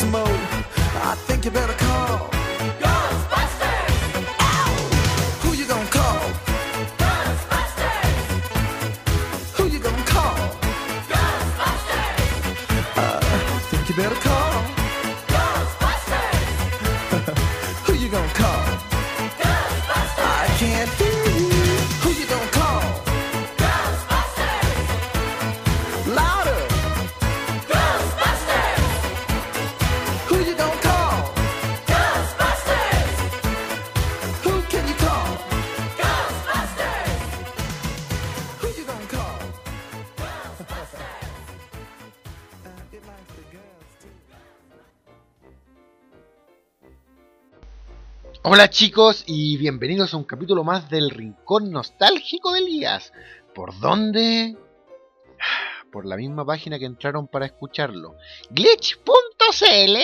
smoke. Hola chicos y bienvenidos a un capítulo más del Rincón Nostálgico de Elías. ¿Por dónde? Por la misma página que entraron para escucharlo. Glitch.cl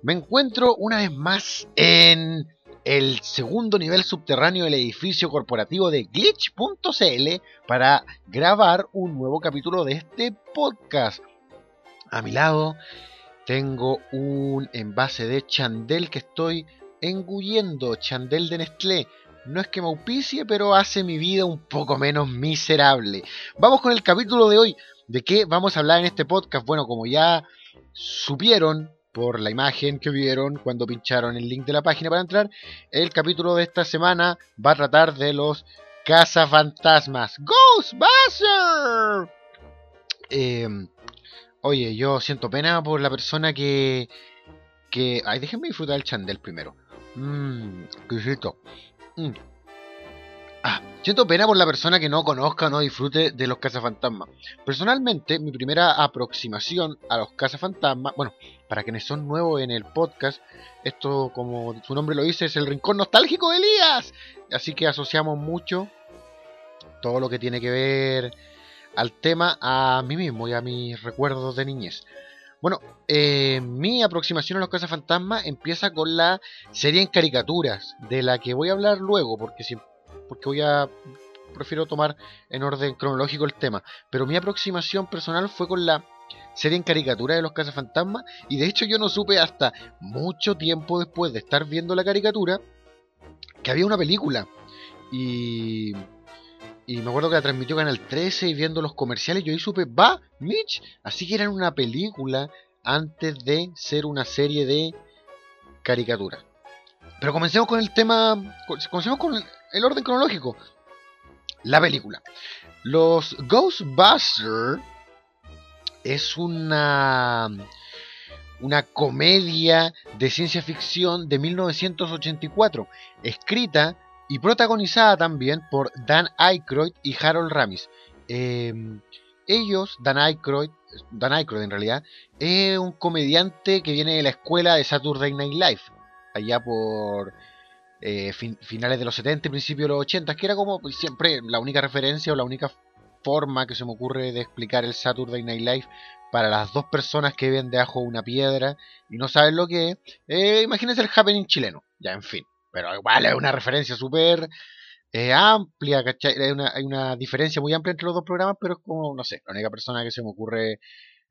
Me encuentro una vez más en el segundo nivel subterráneo del edificio corporativo de Glitch.cl para grabar un nuevo capítulo de este podcast. A mi lado tengo un envase de Chandel que estoy engullendo, Chandel de Nestlé. No es que me auspicie, pero hace mi vida un poco menos miserable. Vamos con el capítulo de hoy. ¿De qué vamos a hablar en este podcast? Bueno, como ya supieron por la imagen que vieron cuando pincharon el link de la página para entrar, el capítulo de esta semana va a tratar de los cazafantasmas. ¡Ghostbusters! Eh, Oye, yo siento pena por la persona que. que. Ay, déjenme disfrutar el chandel primero. Mmm, exquisito. Mm. Ah, siento pena por la persona que no conozca o no disfrute de los cazafantasmas. Personalmente, mi primera aproximación a los cazafantasmas, bueno, para quienes son nuevos en el podcast, esto, como su nombre lo dice, es el rincón nostálgico de Elías. Así que asociamos mucho todo lo que tiene que ver al tema a mí mismo y a mis recuerdos de niñez. Bueno, eh, mi aproximación a los cazafantasmas empieza con la serie en caricaturas, de la que voy a hablar luego, porque, si, porque voy a prefiero tomar en orden cronológico el tema. Pero mi aproximación personal fue con la serie en caricatura de los cazafantasmas, y de hecho yo no supe hasta mucho tiempo después de estar viendo la caricatura que había una película. Y Y me acuerdo que la transmitió Canal 13 y viendo los comerciales yo ahí supe, va, Mitch, así que era una película antes de ser una serie de caricatura. Pero comencemos con el tema, comencemos con el, orden cronológico. La película. Los Ghostbusters es una una comedia de ciencia ficción de 1984, escrita y protagonizada también por Dan Aykroyd y Harold Ramis. Eh, ellos, Dan Aykroyd, Dan Aykroyd en realidad, es un comediante que viene de la escuela de Saturday Night Live, allá por eh, fin- finales de los 70 y principios de los 80, que era como siempre la única referencia o la única forma que se me ocurre de explicar el Saturday Night Live para las dos personas que viven debajo de una piedra y no saben lo que es. Eh, imagínense el happening chileno, ya en fin. Pero igual es una referencia súper eh, amplia, ¿cachai? Hay una, hay una diferencia muy amplia entre los dos programas, pero es como, no sé, la única persona que se me ocurre,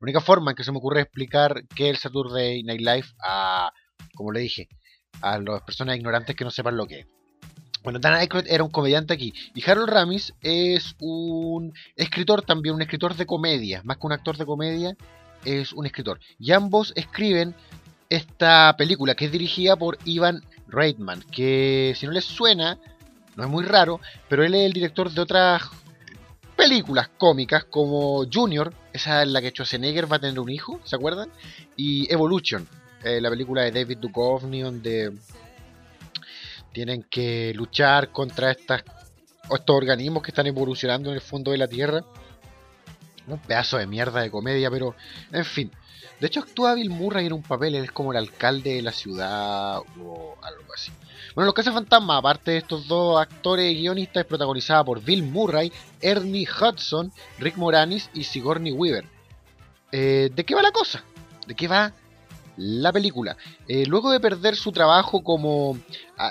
la única forma en que se me ocurre explicar qué es el Saturday Night Live a, como le dije, a las personas ignorantes que no sepan lo que es. Bueno, Dan Aykroyd era un comediante aquí. Y Harold Ramis es un escritor también, un escritor de comedia. Más que un actor de comedia, es un escritor. Y ambos escriben esta película que es dirigida por Ivan Reitman. Que si no les suena, no es muy raro, pero él es el director de otras películas cómicas como Junior, esa es la que Schwarzenegger va a tener un hijo, ¿se acuerdan? Y Evolution, eh, la película de David Duchovny donde tienen que luchar contra estas estos organismos que están evolucionando en el fondo de la Tierra. Un pedazo de mierda de comedia, pero en fin. De hecho actúa Bill Murray en un papel, él es como el alcalde de la ciudad o algo así. Bueno, Los Cazafantasmas, aparte de estos dos actores y guionistas, es protagonizada por Bill Murray, Ernie Hudson, Rick Moranis y Sigourney Weaver. Eh, ¿De qué va la cosa? ¿De qué va la película? Eh, luego de perder su trabajo como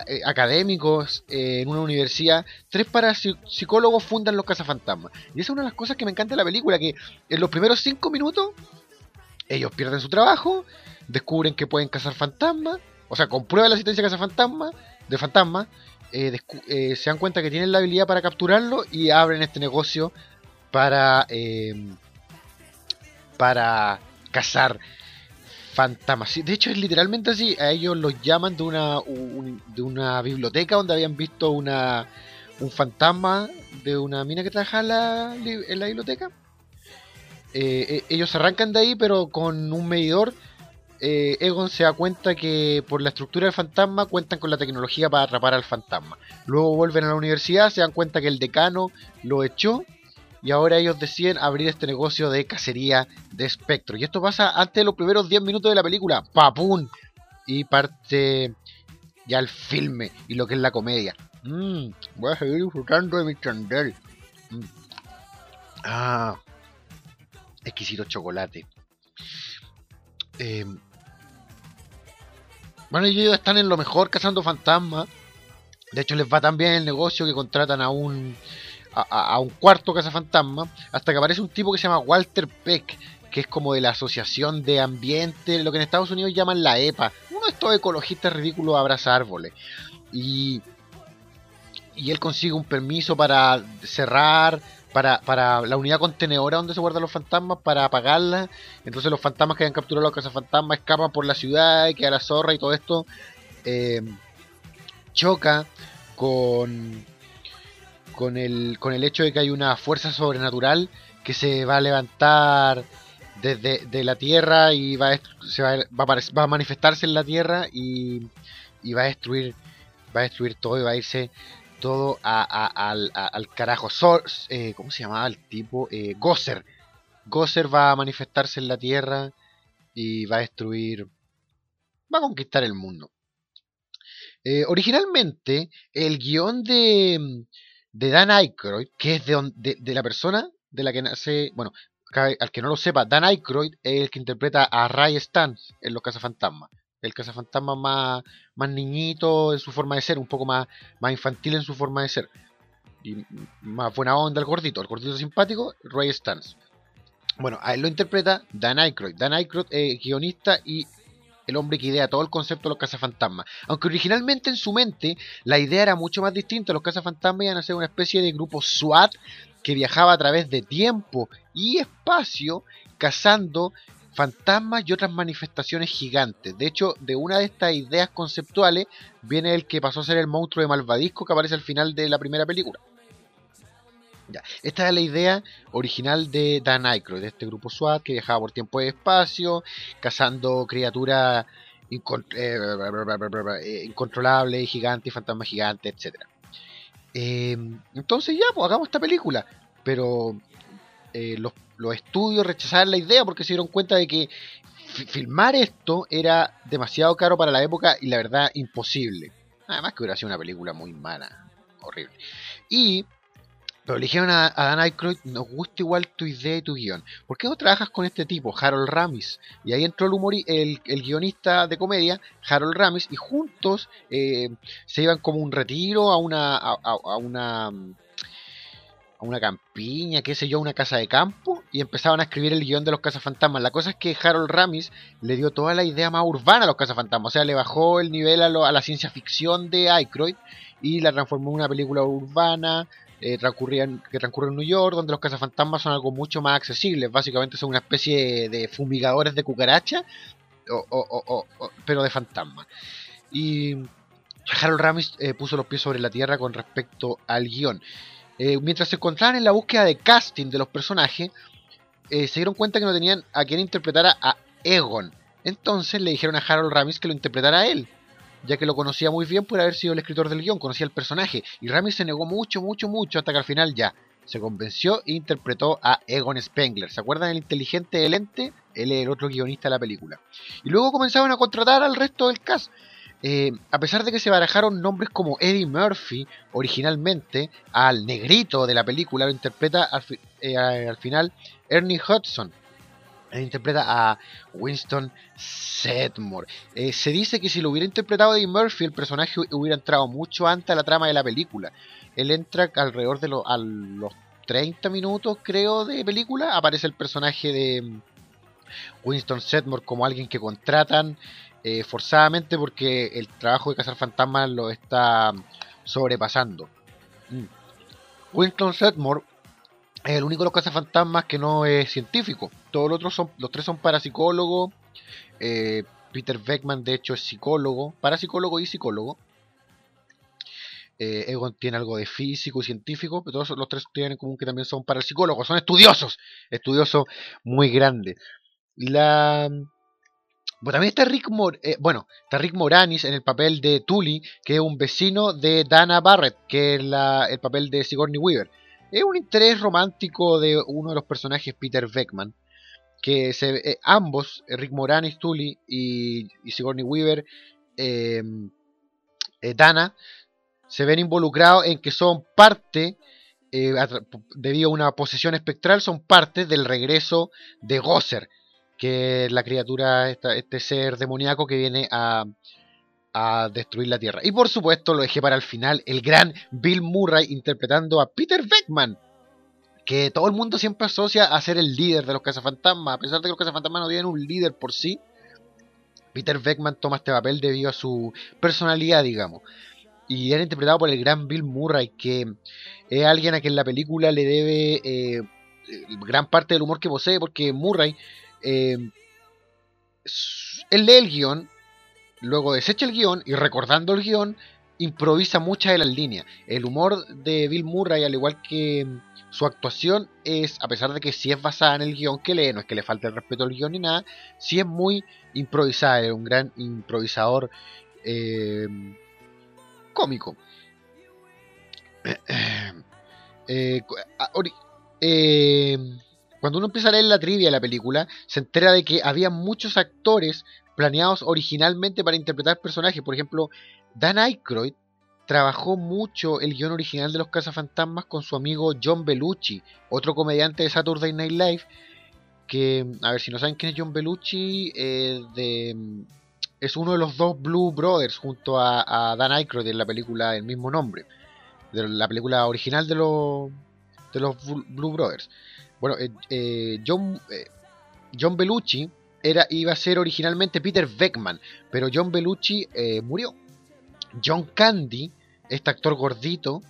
eh, académicos en una universidad, tres parapsicólogos fundan los cazafantasmas. Y esa es una de las cosas que me encanta de la película, que en los primeros cinco minutos ellos pierden su trabajo, descubren que pueden cazar fantasmas, o sea, comprueban la existencia de cazafantasmas, de fantasmas, eh, eh, se dan cuenta que tienen la habilidad para capturarlo y abren este negocio para, eh, para cazar fantasmas. De hecho, es literalmente así. A ellos los llaman de una, un- de una biblioteca donde habían visto una, un fantasma de una mina que trabajaba en la biblioteca. Eh, eh, ellos arrancan de ahí, pero con un medidor. eh, Egon se da cuenta que por la estructura del fantasma cuentan con la tecnología para atrapar al fantasma. Luego vuelven a la universidad, se dan cuenta que el decano lo echó y ahora ellos deciden abrir este negocio de cacería de espectros. Y esto pasa antes de los primeros 10 minutos de la película. ¡Papum! Y parte ya el filme y lo que es la comedia. Mm, voy a seguir disfrutando de mi chandel. Mm. Ah, exquisito chocolate. Eh, bueno, ellos están en lo mejor cazando fantasmas. De hecho, les va tan bien el negocio que contratan a un a- a un cuarto cazafantasma hasta que aparece un tipo que se llama Walter Peck, que es como de la Asociación de Ambiente, lo que en Estados Unidos llaman la EPA, uno de estos ecologistas ridículos abraza árboles. Y, y él consigue un permiso para cerrar, para, para la unidad contenedora donde se guardan los fantasmas, para apagarla. Entonces los fantasmas que hayan capturado los cazafantasmas escapan por la ciudad y queda la zorra y todo esto eh, choca con con el, con el hecho de que hay una fuerza sobrenatural que se va a levantar desde de la tierra y va a, se va, va a manifestarse en la tierra y, y va a destruir va a destruir todo y va a irse todo a- a- al, a- al carajo. Eh, ¿Cómo se llamaba el tipo? Eh, Gosser. Gosser va a manifestarse en la tierra y va a destruir, va a conquistar el mundo. Eh, originalmente, el guion de, de Dan Aykroyd, que es de, de, la persona de la que nace, bueno, al que no lo sepa, Dan Aykroyd es el que interpreta a Ray Stantz en Los Cazafantasmas. El cazafantasma más, niñito en su forma de ser, un poco más, más infantil en su forma de ser. Y más buena onda el gordito, el gordito simpático, Ray Stantz. Bueno, a él lo interpreta Dan Aykroyd. Dan Aykroyd es guionista y el hombre que idea todo el concepto de los cazafantasmas. Aunque originalmente en su mente la idea era mucho más distinta. Los cazafantasmas iban a ser una especie de grupo SWAT que viajaba a través de tiempo y espacio cazando fantasmas y otras manifestaciones gigantes. De hecho, de una de estas ideas conceptuales viene el que pasó a ser el monstruo de Malvadisco que aparece al final de la primera película. Ya, esta es la idea original de Dan Aykroyd, de este grupo SWAT que viajaba por tiempo y espacio, cazando criaturas incon- incontrolables, gigantes, fantasmas gigantes, etc. entonces ya, pues hagamos esta película. Pero eh, los, los estudios rechazaron la idea porque se dieron cuenta de que fi- filmar esto era demasiado caro para la época y la verdad imposible. Además que hubiera sido una película muy mala, horrible. Y pero le dijeron a, a Dan Aykroyd, nos gusta igual tu idea y tu guion. ¿Por qué no trabajas con este tipo, Harold Ramis? Y ahí entró el, humori- el, el guionista de comedia, Harold Ramis, y juntos eh, se iban como un retiro a una, a, una, mm, una campiña, qué sé yo, una casa de campo, y empezaban a escribir el guion de los cazafantasmas. La cosa es que Harold Ramis le dio toda la idea más urbana a los cazafantasmas, o sea, le bajó el nivel a, a la ciencia ficción de Aykroyd y la transformó en una película urbana eh, que transcurre en New York, donde los cazafantasmas son algo mucho más accesibles. Básicamente son una especie de fumigadores de cucaracha, pero de fantasmas. Y Harold Ramis eh, puso los pies sobre la tierra con respecto al guion. Eh, mientras se encontraban en la búsqueda de casting de los personajes, eh, se dieron cuenta que no tenían a quien interpretara a Egon. Entonces le dijeron a Harold Ramis que lo interpretara a él, ya que lo conocía muy bien por haber sido el escritor del guion, conocía el personaje. Y Ramis se negó mucho, mucho, mucho, hasta que al final ya se convenció e interpretó a Egon Spengler. ¿Se acuerdan del inteligente del ente? Él es el otro guionista de la película. Y luego comenzaron a contratar al resto del cast. Eh, a pesar de que se barajaron nombres como Eddie Murphy originalmente, al negrito de la película lo interpreta al, eh, al final Ernie Hudson. Él interpreta a Winston Sedmore. Eh, se dice que si lo hubiera interpretado Eddie Murphy, el personaje hu- hubiera entrado mucho antes a la trama de la película. Él entra alrededor de los 30 minutos, creo, de película. Aparece el personaje de mm, Winston Sedmore como alguien que contratan eh, forzadamente porque el trabajo de cazar fantasmas lo está sobrepasando. Mm. Winston Sedmore es el único de los cazafantasmas que no es científico. Todos los otros son, los tres son parapsicólogos. Eh, Peter Beckman, de hecho, es psicólogo, parapsicólogo y psicólogo. Eh, Egon tiene algo de físico y científico, pero todos los tres tienen en común que también son parapsicólogos, son estudiosos, estudiosos muy grandes. La, bueno, también está Rick, eh, bueno, está Rick Moranis en el papel de Tully, que es un vecino de Dana Barrett, que es el papel de Sigourney Weaver. Es un interés romántico de uno de los personajes, Peter Beckman, que se, eh, ambos, eh, Rick Moranis, Tully y, Sigourney Weaver, eh, Dana, se ven involucrados en que son parte, debido a una posesión espectral, son parte del regreso de Gosser, que la criatura, este ser demoníaco que viene a, a destruir la Tierra. Y por supuesto lo dejé para el final, el gran Bill Murray interpretando a Peter Beckman, que todo el mundo siempre asocia a ser el líder de los cazafantasmas, a pesar de que los cazafantasmas no tienen un líder por sí. Peter Beckman toma este papel debido a su personalidad, digamos. Y era interpretado por el gran Bill Murray, que es alguien a quien la película le debe eh, gran parte del humor que posee, porque Murray, eh, él lee el guion, luego desecha el guion y recordando el guion, improvisa muchas de las líneas. El humor de Bill Murray, al igual que mm, su actuación, es, a pesar de que sí es basada en el guion que lee, no es que le falte el respeto al guion ni nada, sí es muy improvisada, es un gran improvisador eh, cómico. Eh, eh, cuando uno empieza a leer la trivia de la película, se entera de que había muchos actores planeados originalmente para interpretar personajes. Por ejemplo, Dan Aykroyd trabajó mucho el guion original de Los Cazafantasmas con su amigo John Belushi, otro comediante de Saturday Night Live. Que, a ver, si no saben quién es John Belushi, eh, es uno de los dos Blue Brothers junto a, Dan Aykroyd en la película del mismo nombre. De la película original de los, Blue Brothers. Bueno, eh, eh, John, eh, John Belushi era, iba a ser originalmente Peter Beckman, pero John eh, murió. John Candy, este actor gordito,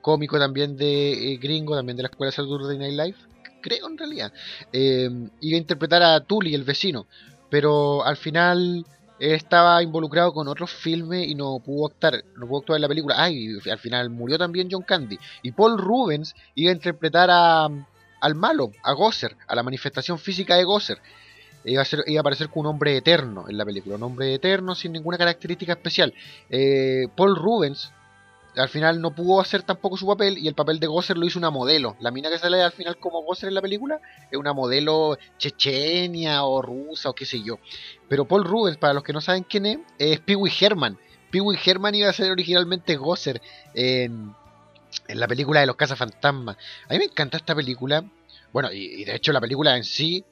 cómico también de gringo, también de la escuela Saturday Night Live, creo en realidad, iba a interpretar a Tully, el vecino, pero al final él estaba involucrado con otros filmes y no pudo actuar, no pudo actuar en la película. Ay, al final murió también John Candy. Y Paul Rubens iba a interpretar a, al malo, a Gosser, a la manifestación física de Gosser. Iba a, ser, iba a aparecer como un hombre eterno en la película, un hombre eterno sin ninguna característica especial. Eh, Paul Rubens al final no pudo hacer tampoco su papel y el papel de Gosser lo hizo una modelo. La mina que sale al final como Gosser en la película es una modelo chechenia o rusa o qué sé yo. Pero Paul Rubens, para los que no saben quién es, es Pee Wee Herman. Pee Wee Herman iba a ser originalmente Gosser en, en la película de los cazafantasmas. A mí me encanta esta película. Bueno, y, de hecho la película en sí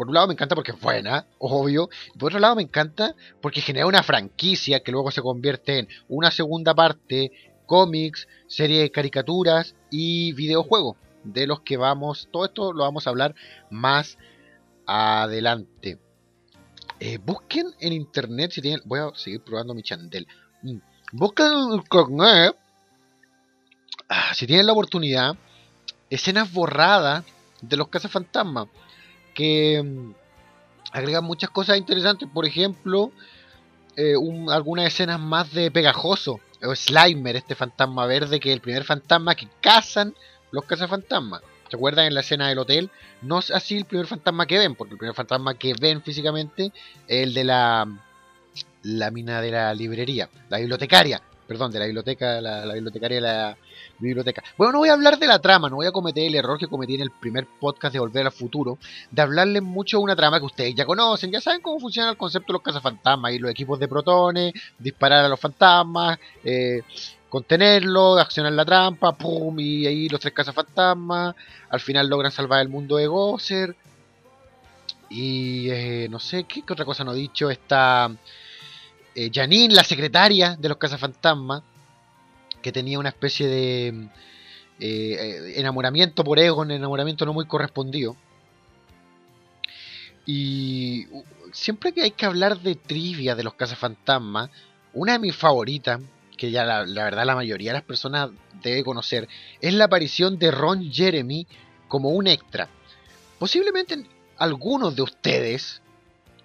por un lado me encanta porque es buena, obvio. Por otro lado me encanta porque genera una franquicia que luego se convierte en una segunda parte, cómics, serie de caricaturas y videojuegos. De los que vamos, todo esto lo vamos a hablar más adelante. Eh, busquen en internet si tienen. Voy a seguir probando mi chandel. Mm. Busquen en internet. Ah, si tienen la oportunidad. Escenas borradas de los cazafantasmas. Que mm, agregan muchas cosas interesantes. Por ejemplo, eh, un- algunas escenas más de pegajoso. O Slimer, este fantasma verde, que es el primer fantasma que cazan los cazafantasmas. ¿Se acuerdan en la escena del hotel? No es así el primer fantasma que ven, porque el primer fantasma que ven físicamente es el de la, la mina de la librería, la bibliotecaria, perdón, de la biblioteca, la, bibliotecaria la biblioteca. Bueno, no voy a hablar de la trama, no voy a cometer el error que cometí en el primer podcast de Volver al Futuro, de hablarles mucho de una trama que ustedes ya conocen, ya saben cómo funciona el concepto de los cazafantasmas y los equipos de protones, disparar a los fantasmas, eh, contenerlo, accionar la trampa, pum, y ahí los tres cazafantasmas, al final logran salvar el mundo de Gosser. Y eh, no sé ¿qué, qué otra cosa no he dicho. Está eh, Janine, la secretaria de los cazafantasmas, que tenía una especie de eh, eh, enamoramiento por Egon, enamoramiento no muy correspondido. Y siempre que hay que hablar de trivia de los cazafantasmas, una de mis favoritas, que ya la verdad la mayoría de las personas debe conocer, es la aparición de Ron Jeremy como un extra. Posiblemente algunos de ustedes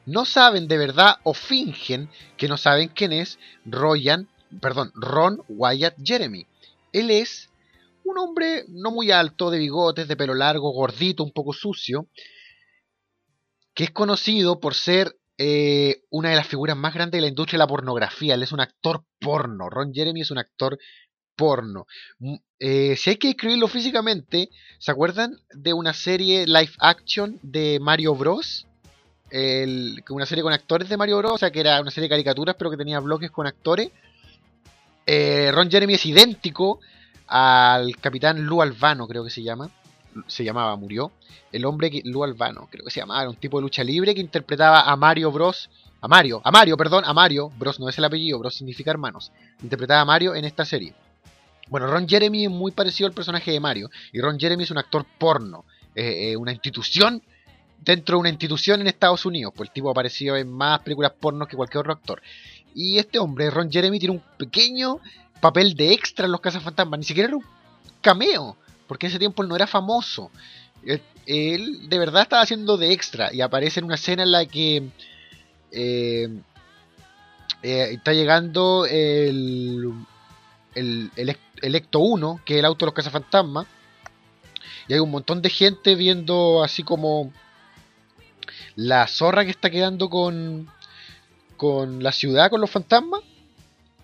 no saben de verdad o fingen que no saben quién es Royan, perdón, Ron Wyatt Jeremy. Él es un hombre no muy alto, de bigotes, de pelo largo, gordito, un poco sucio, que es conocido por ser eh, una de las figuras más grandes de la industria de la pornografía. Él es un actor porno. Ron Jeremy es un actor porno. Mm, eh, si hay que escribirlo físicamente, ¿se acuerdan de una serie live action de Mario Bros? El- una serie con actores de Mario Bros, o sea que era una serie de caricaturas, pero que tenía bloques con actores. Eh, Ron Jeremy es idéntico al capitán Lou Albano, creo que se llama. Se llamaba, murió. El hombre que. Lou Albano, creo que se llamaba, era un tipo de lucha libre que interpretaba a Mario Bros. A Mario, a Mario, perdón, a Mario. Bros no es el apellido, Bros significa hermanos. Interpretaba a Mario en esta serie. Bueno, Ron Jeremy es muy parecido al personaje de Mario. Y Ron Jeremy es un actor porno. eh, eh, una institución dentro de una institución en Estados Unidos. Pues el tipo ha aparecido en más películas porno que cualquier otro actor. Y este hombre, Ron Jeremy, tiene un pequeño papel de extra en los cazafantasmas. Ni siquiera era un cameo. Porque en ese tiempo él no era famoso. Él, él de verdad estaba haciendo de extra. Y aparece en una escena en la que eh, eh, está llegando el, el, el, el Ecto 1, que es el auto de los cazafantasmas. Y hay un montón de gente viendo así como la zorra que está quedando con, con la ciudad, con los fantasmas.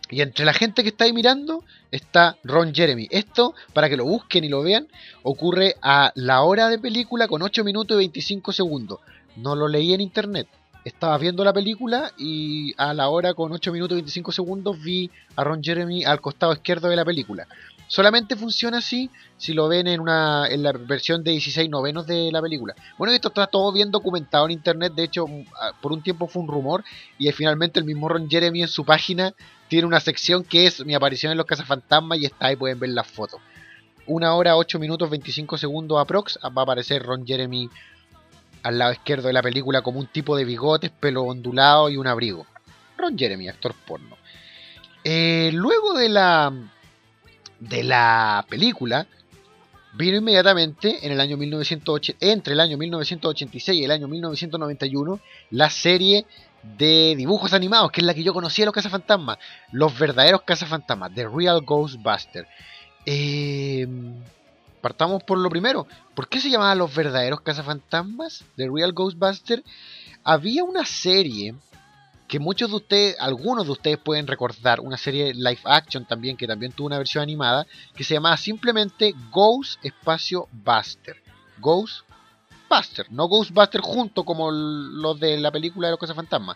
Y entre la gente que está ahí mirando está Ron Jeremy. Esto, para que lo busquen y lo vean, ocurre a la hora de película con 8 minutos y 25 segundos. No lo leí en internet. Estaba viendo la película y a la hora con 8 minutos y 25 segundos vi a Ron Jeremy al costado izquierdo de la película. Solamente funciona así si lo ven en una en la versión de 16 novenos de la película. Bueno, esto está todo bien documentado en internet. De hecho, ah, por un tiempo fue un rumor. Y finalmente el mismo Ron Jeremy en su página tiene una sección que es mi aparición en los cazafantasmas. Y está ahí, pueden ver las fotos. Una hora, 8 minutos, 25 segundos aprox. Va a aparecer Ron Jeremy al lado izquierdo de la película como un tipo de bigotes, pelo ondulado y un abrigo. Ron Jeremy, actor porno. Eh, luego de la de la película vino inmediatamente en el año 1980, entre el año 1986 y el año 1991 la serie de dibujos animados, que es la que yo conocía los cazafantasmas, los verdaderos cazafantasmas, The Real Ghostbuster. Eh, partamos por lo primero. ¿Por qué se llamaban los verdaderos cazafantasmas? The Real Ghostbuster. Había una serie que muchos de ustedes, algunos de ustedes pueden recordar, una serie live action también, que también tuvo una versión animada, que se llamaba simplemente Ghost Espacio Buster. Ghost Buster, no Ghostbuster junto como los de la película de los cazafantasmas.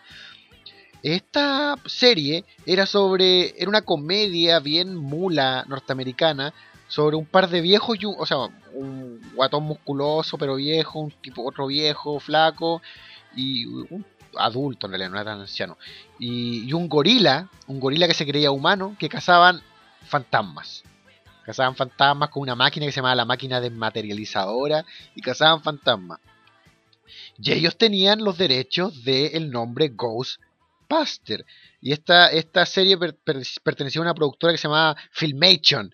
Esta serie era sobre. Era una comedia bien mula norteamericana. Sobre un par de viejos, o sea, un guatón musculoso pero viejo, un tipo otro viejo, flaco, y un adulto en realidad, no era tan anciano. Y, y un gorila, un gorila que se creía humano, que cazaban fantasmas. Cazaban fantasmas con una máquina que se llamaba la máquina desmaterializadora y cazaban fantasmas. Y ellos tenían los derechos del nombre Ghostbuster. Y esta, esta serie per- per- pertenecía a una productora que se llamaba Filmation.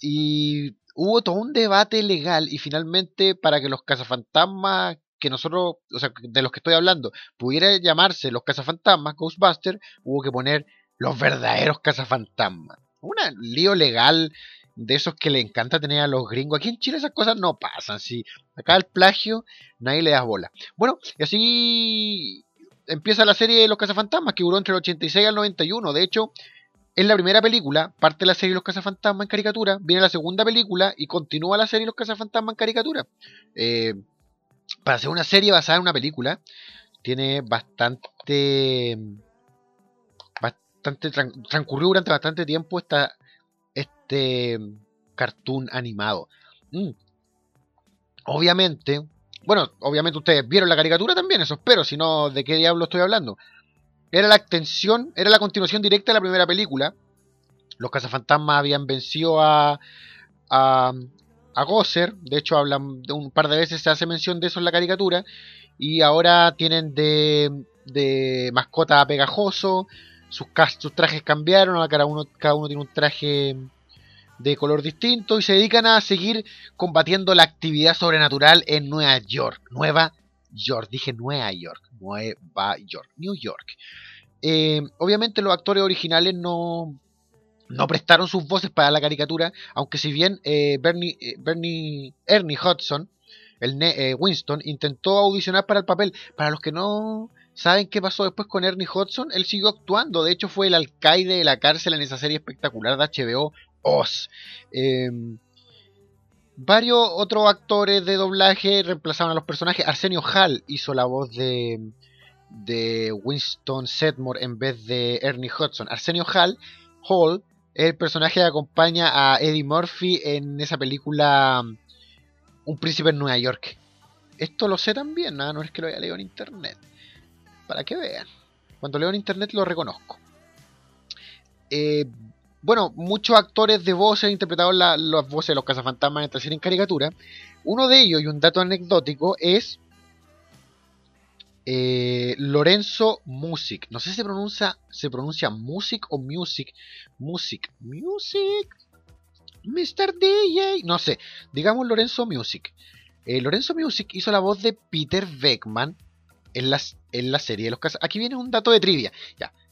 Y hubo todo un debate legal y finalmente para que los cazafantasmas que nosotros, o sea, de los que estoy hablando, pudiera llamarse los cazafantasmas, Ghostbuster, hubo que poner los verdaderos cazafantasmas. Un lío legal de esos que le encanta tener a los gringos. Aquí en Chile esas cosas no pasan. Si acá el plagio, nadie le da bola. Bueno, y así empieza la serie de los cazafantasmas, que duró entre el 86 al 91. De hecho, es la primera película, parte de la serie Los cazafantasmas en caricatura, viene la segunda película y continúa la serie Los cazafantasmas en caricatura. Eh, para hacer una serie basada en una película, tiene bastante. bastante tran- transcurrió durante bastante tiempo esta, este cartoon animado. Mm. Obviamente, bueno, obviamente ustedes vieron la caricatura también, eso espero, si no, ¿de qué diablo estoy hablando? Era la extensión, era la continuación directa de la primera película. Los cazafantasmas habían vencido a, a, a Gosser, de hecho hablan un par de veces se hace mención de eso en la caricatura, y ahora tienen de, de mascota a pegajoso, sus, sus trajes cambiaron, ahora cada uno, cada uno tiene un traje de color distinto y se dedican a seguir combatiendo la actividad sobrenatural en Nueva York. Nueva York, dije Nueva York, Nueva York, New York. Eh, obviamente los actores originales no, no prestaron sus voces para la caricatura, aunque si bien eh, Bernie, eh, Bernie, Ernie Hudson, el ne- eh, Winston, intentó audicionar para el papel. Para los que no saben qué pasó después con Ernie Hudson, él siguió actuando. De hecho, fue el alcaide de la cárcel en esa serie espectacular de HBO, Oz. Eh, varios otros actores de doblaje reemplazaron a los personajes. Arsenio Hall hizo la voz de, de Winston Sedmore en vez de Ernie Hudson. Arsenio Hall, Hall el personaje que acompaña a Eddie Murphy en esa película um, Un príncipe en Nueva York. Esto lo sé también, ¿no? no es que lo haya leído en internet. Para que vean. Cuando leo en internet lo reconozco. Eh, bueno, muchos actores de voces interpretaron la- las voces de los cazafantasmas en esta serie en caricatura. Uno de ellos, y un dato anecdótico, es eh, Lorenzo Music. No sé si se pronuncia, se pronuncia Music o Music. Music. Music. Mr. DJ. No sé. Digamos Lorenzo Music. Eh, Lorenzo Music hizo la voz de Peter Beckman en, las, en la serie de los caza- Aquí viene un dato de trivia.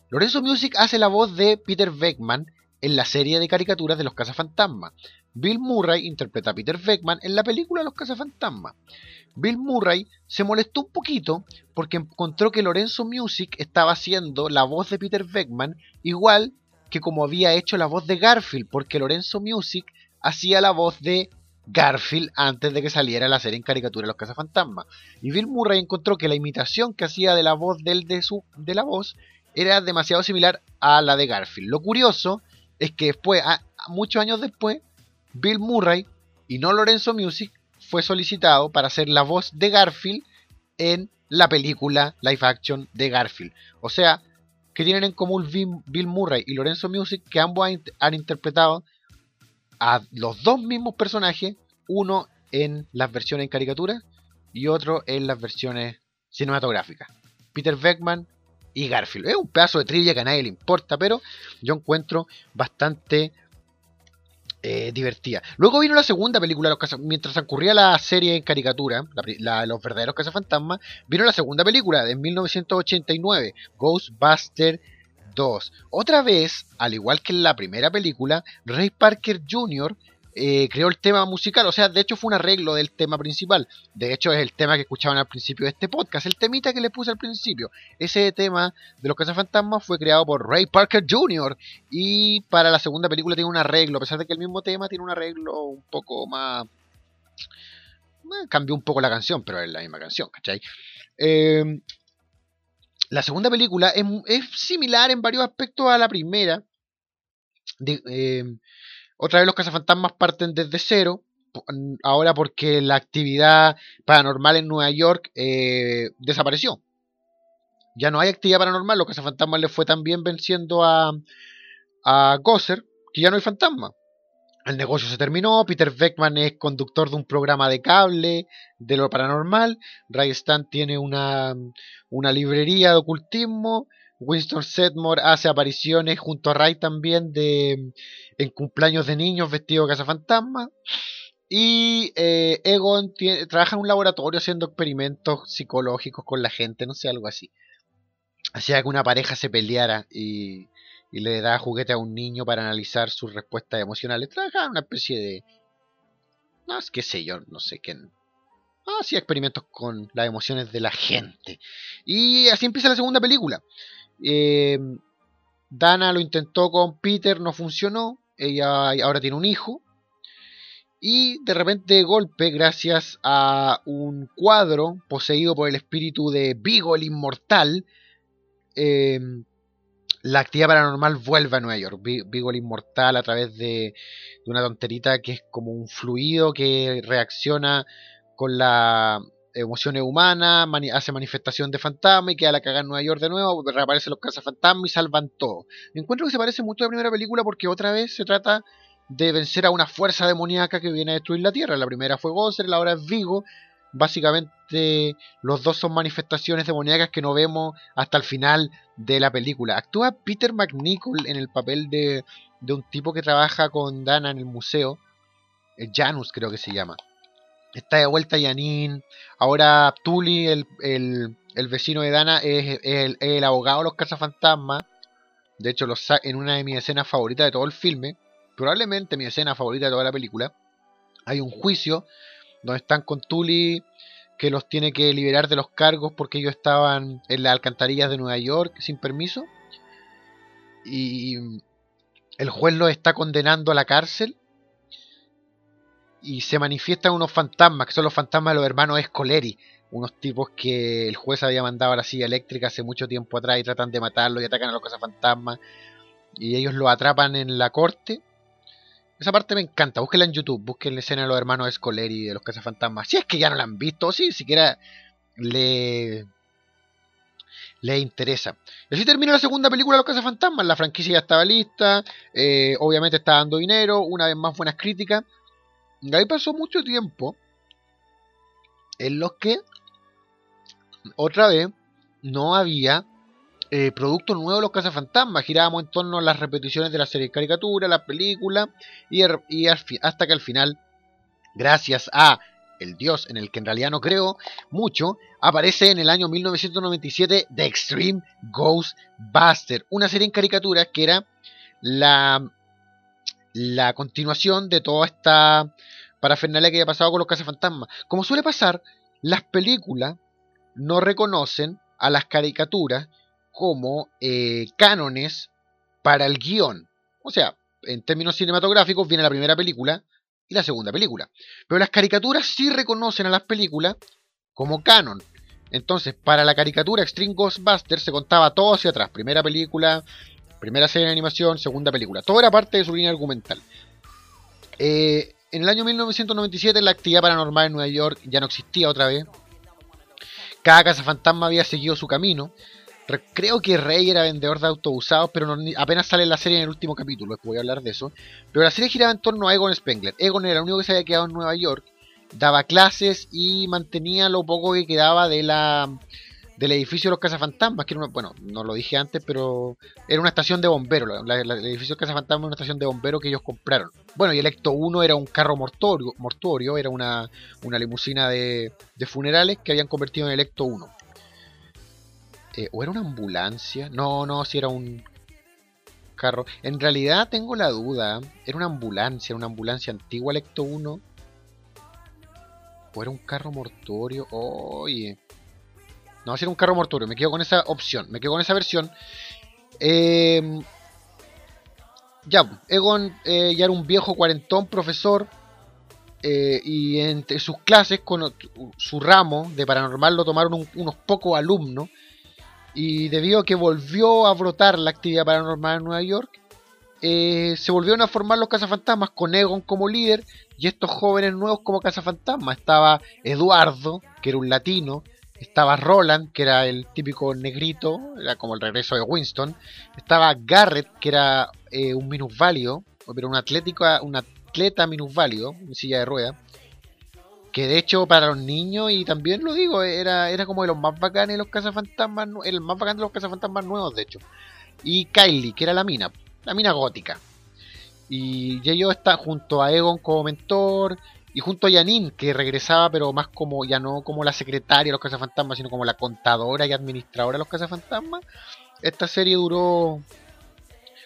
Lorenzo Music hace la voz de Peter Beckman en la serie de caricaturas de los cazafantasmas. Bill Murray interpreta a Peter Beckman en la película Los cazafantasmas. Bill Murray se molestó un poquito porque encontró que Lorenzo Music estaba haciendo la voz de Peter Beckman igual que como había hecho la voz de Garfield, porque Lorenzo Music hacía la voz de Garfield antes de que saliera la serie en caricatura Los cazafantasmas. Y Bill Murray encontró que la imitación que hacía de la voz del de su de la voz era demasiado similar a la de Garfield. Lo curioso es que después, muchos años después, Bill Murray y no Lorenzo Music fue solicitado para hacer la voz de Garfield en la película live action de Garfield. O sea, que tienen en común Bill Murray y Lorenzo Music, que ambos han, han interpretado a los dos mismos personajes, uno en las versiones en caricatura y otro en las versiones cinematográficas. Peter Beckman y Garfield. Es un pedazo de trivia que a nadie le importa, pero yo encuentro bastante eh, divertida. Luego vino la segunda película, los caza- mientras ocurría la serie en caricatura, la- Los verdaderos cazafantasmas, vino la segunda película de 1989, Ghostbuster 2. Otra vez, al igual que en la primera película, Ray Parker Jr. eh, creó el tema musical, o sea, de hecho fue un arreglo del tema principal. De hecho, es el tema que escuchaban al principio de este podcast, el temita que les puse al principio. Ese tema de los cazafantasmas fue creado por Ray Parker Jr. Y para la segunda película tiene un arreglo, a pesar de que el mismo tema tiene un arreglo un poco más... eh, cambió un poco la canción, pero es la misma canción, ¿cachai? Eh, la segunda película es, similar en varios aspectos a la primera. Eh, otra vez los cazafantasmas parten desde cero. Ahora porque la actividad paranormal en Nueva York eh, desapareció. Ya no hay actividad paranormal. Los cazafantasmas les fue también venciendo a, a Gosser que ya no hay fantasma. El negocio se terminó. Peter Beckman es conductor de un programa de cable de lo paranormal. Ray Stan tiene una, una librería de ocultismo. Winston Sedmore hace apariciones junto a Ray también de en cumpleaños de niños vestido de cazafantasma. Y eh, Egon trabaja en un laboratorio haciendo experimentos psicológicos con la gente, no sé, algo así. Hacía que una pareja se peleara y, y le da juguete a un niño para analizar sus respuestas emocionales. Trabajaba en una especie de... No, es que sé yo, no sé quién. Hacía experimentos con las emociones de la gente. Y así empieza la segunda película. Eh, Dana lo intentó con Peter, no funcionó. Ella ahora tiene un hijo. Y de repente, de golpe, gracias a un cuadro poseído por el espíritu de Vigo el Inmortal, eh, la actividad paranormal vuelve a Nueva York. Vi- Vigo el Inmortal a través de una tonterita que es como un fluido que reacciona con la emociones humanas, hace manifestación de fantasma y queda la cagada en Nueva York de nuevo, reaparecen los cazafantasmas y salvan todo. Encuentro que se parece mucho a la primera película porque otra vez se trata de vencer a una fuerza demoníaca que viene a destruir la Tierra. La primera fue Gozer, la ahora es Vigo. Básicamente los dos son manifestaciones demoníacas que no vemos hasta el final de la película. Actúa Peter McNichol en el papel de, de un tipo que trabaja con Dana en el museo. El Janus creo que se llama. Está de vuelta Janine. Ahora Tully, el, el- el vecino de Dana, es, el, el abogado de los cazafantasmas. De hecho, lo sa- en una de mis escenas favoritas de todo el filme, probablemente mi escena favorita de toda la película, hay un juicio donde están con Tully que los tiene que liberar de los cargos porque ellos estaban en las alcantarillas de Nueva York sin permiso. Y el juez los está condenando a la cárcel y se manifiestan unos fantasmas, que son los fantasmas de los hermanos Scoleri, unos tipos que el juez había mandado a la silla eléctrica hace mucho tiempo atrás y tratan de matarlo y atacan a los cazafantasmas y ellos lo atrapan en la corte. Esa parte me encanta, búsquenla en YouTube, busquen la escena de los hermanos Scoleri de los cazafantasmas, si es que ya no la han visto, o si siquiera le le interesa. Y así termina la segunda película de Los Cazafantasmas. La franquicia ya estaba lista. eh, obviamente está dando dinero. Una vez más buenas críticas. Ahí pasó mucho tiempo en los que otra vez no había eh, producto nuevo de los cazafantasmas. Girábamos en torno a las repeticiones de la serie de caricatura, las películas, y, er- hasta que al final, gracias a el dios en el que en realidad no creo mucho, aparece en el año 1997 The Extreme Ghostbuster, una serie en caricaturas que era la, la continuación de toda esta parafernalia que había pasado con los cazafantasmas. Como suele pasar, las películas no reconocen a las caricaturas como eh, cánones para el guion. O sea, en términos cinematográficos viene la primera película y la segunda película. Pero las caricaturas sí reconocen a las películas como canon. Entonces, para la caricatura Extreme Ghostbusters se contaba todo hacia atrás. Primera película, primera serie de animación, segunda película. Todo era parte de su línea argumental. Eh, en el año 1997 la actividad paranormal en Nueva York ya no existía otra vez. Cada cazafantasma había seguido su camino. Re- Creo que Rey era vendedor de autos usados, pero apenas sale la serie en el último capítulo, voy a hablar de eso. Pero la serie giraba en torno a Egon Spengler. Egon era el único que se había quedado en Nueva York daba clases y mantenía lo poco que quedaba de la del edificio de los cazafantasmas, que era una, bueno, no lo dije antes, pero era una estación de bomberos, el edificio de cazafantasmas era una estación de bomberos que ellos compraron. Bueno, y el Ecto 1 era un carro mortuorio, mortuorio era una, una limusina de, de funerales que habían convertido en el Ecto 1. Eh, ¿O era una ambulancia? No, no, si era un carro. En realidad tengo la duda. Era una ambulancia, una ambulancia antigua, el Ecto 1. ¿O era un carro mortuorio? Oye. No, si era un carro mortuorio. Me quedo con esa opción. Me quedo con esa versión. Eh, ya, Egon eh, ya era un viejo cuarentón profesor. eh, y entre sus clases, con su ramo de paranormal lo tomaron un- unos pocos alumnos. Y debido a que volvió a brotar la actividad paranormal en Nueva York, se volvieron a formar los cazafantasmas con Egon como líder y estos jóvenes nuevos como cazafantasmas. Estaba Eduardo, que era un latino, estaba Roland, que era el típico negrito, era como el regreso de Winston, estaba Garrett, que era eh, un minusválido, pero un atlético, un atleta minusválido, en silla de ruedas. Que de hecho para los niños, y también lo digo, era, era como de los más bacanes de los cazafantasmas, el más bacán de los cazafantasmas nuevos, de hecho. Y Kylie, que era la mina, la mina gótica. Y ellos están junto a Egon como mentor, y junto a Janine, que regresaba, pero más como, ya no como la secretaria de los cazafantasmas, sino como la contadora y administradora de los cazafantasmas. Esta serie duró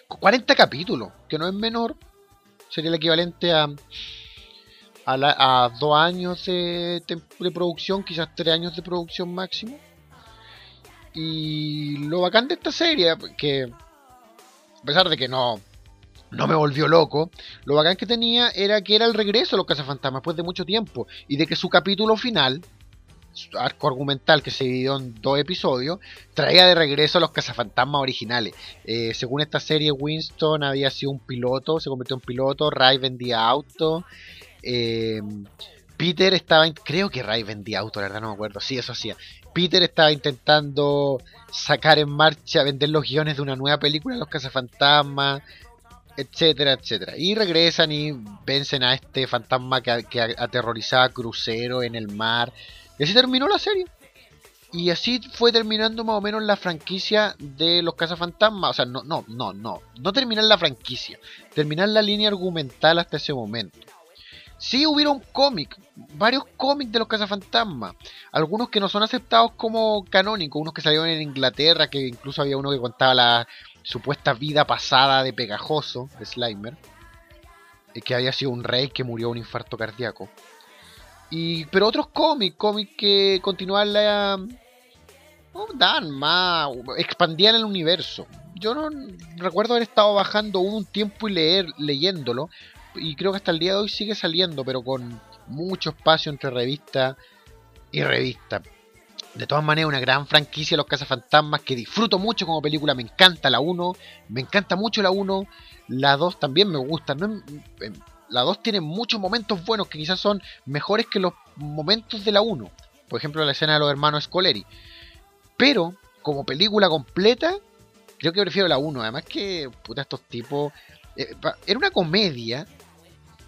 40 capítulos, que no es menor. Sería el equivalente a, a, la- dos años de, de producción, quizás tres años de producción máximo. Y lo bacán de esta serie, que a pesar de que no, no me volvió loco, lo bacán que tenía era que era el regreso de los cazafantasmas después de mucho tiempo. Y de que su capítulo final, arco argumental que se dividió en dos episodios, traía de regreso a los cazafantasmas originales. Eh, según esta serie, Winston había sido un piloto, se convirtió en piloto, Ray vendía auto. eh, Peter estaba, creo que Ray vendía auto, la verdad no me acuerdo, sí, eso hacía. Peter estaba intentando sacar en marcha, vender los guiones de una nueva película, Los Cazafantasmas, etcétera, etcétera. Y regresan y vencen a este fantasma que, que aterrorizaba Crucero en el mar. Y así terminó la serie. Y así fue terminando más o menos la franquicia de los cazafantasmas. O sea, no, no, no, no. No terminar la franquicia. Terminar la línea argumental hasta ese momento. Sí hubieron cómics, varios cómics de los cazafantasmas. Algunos que no son aceptados como canónicos. Unos que salieron en Inglaterra, que incluso había uno que contaba la supuesta vida pasada de Pegajoso, de Slimer. eh, Que había sido un rey que murió de un infarto cardíaco. Y, pero otros cómics, cómics que continuaban la. dan más, expandían el universo. Yo no recuerdo haber estado bajando un tiempo y leer, leyéndolo. Y creo que hasta el día de hoy sigue saliendo, pero con mucho espacio entre revista y revista. De todas maneras, una gran franquicia Los Cazafantasmas que disfruto mucho como película. Me encanta la 1, me encanta mucho la 1. La 2 también me gusta. No, em, la 2 tiene muchos momentos buenos que quizás son mejores que los momentos de la 1. Por ejemplo, la escena de los hermanos Scoleri. Pero, como película completa, creo que prefiero la 1. Además que, puta, estos tipos... eh, era una comedia.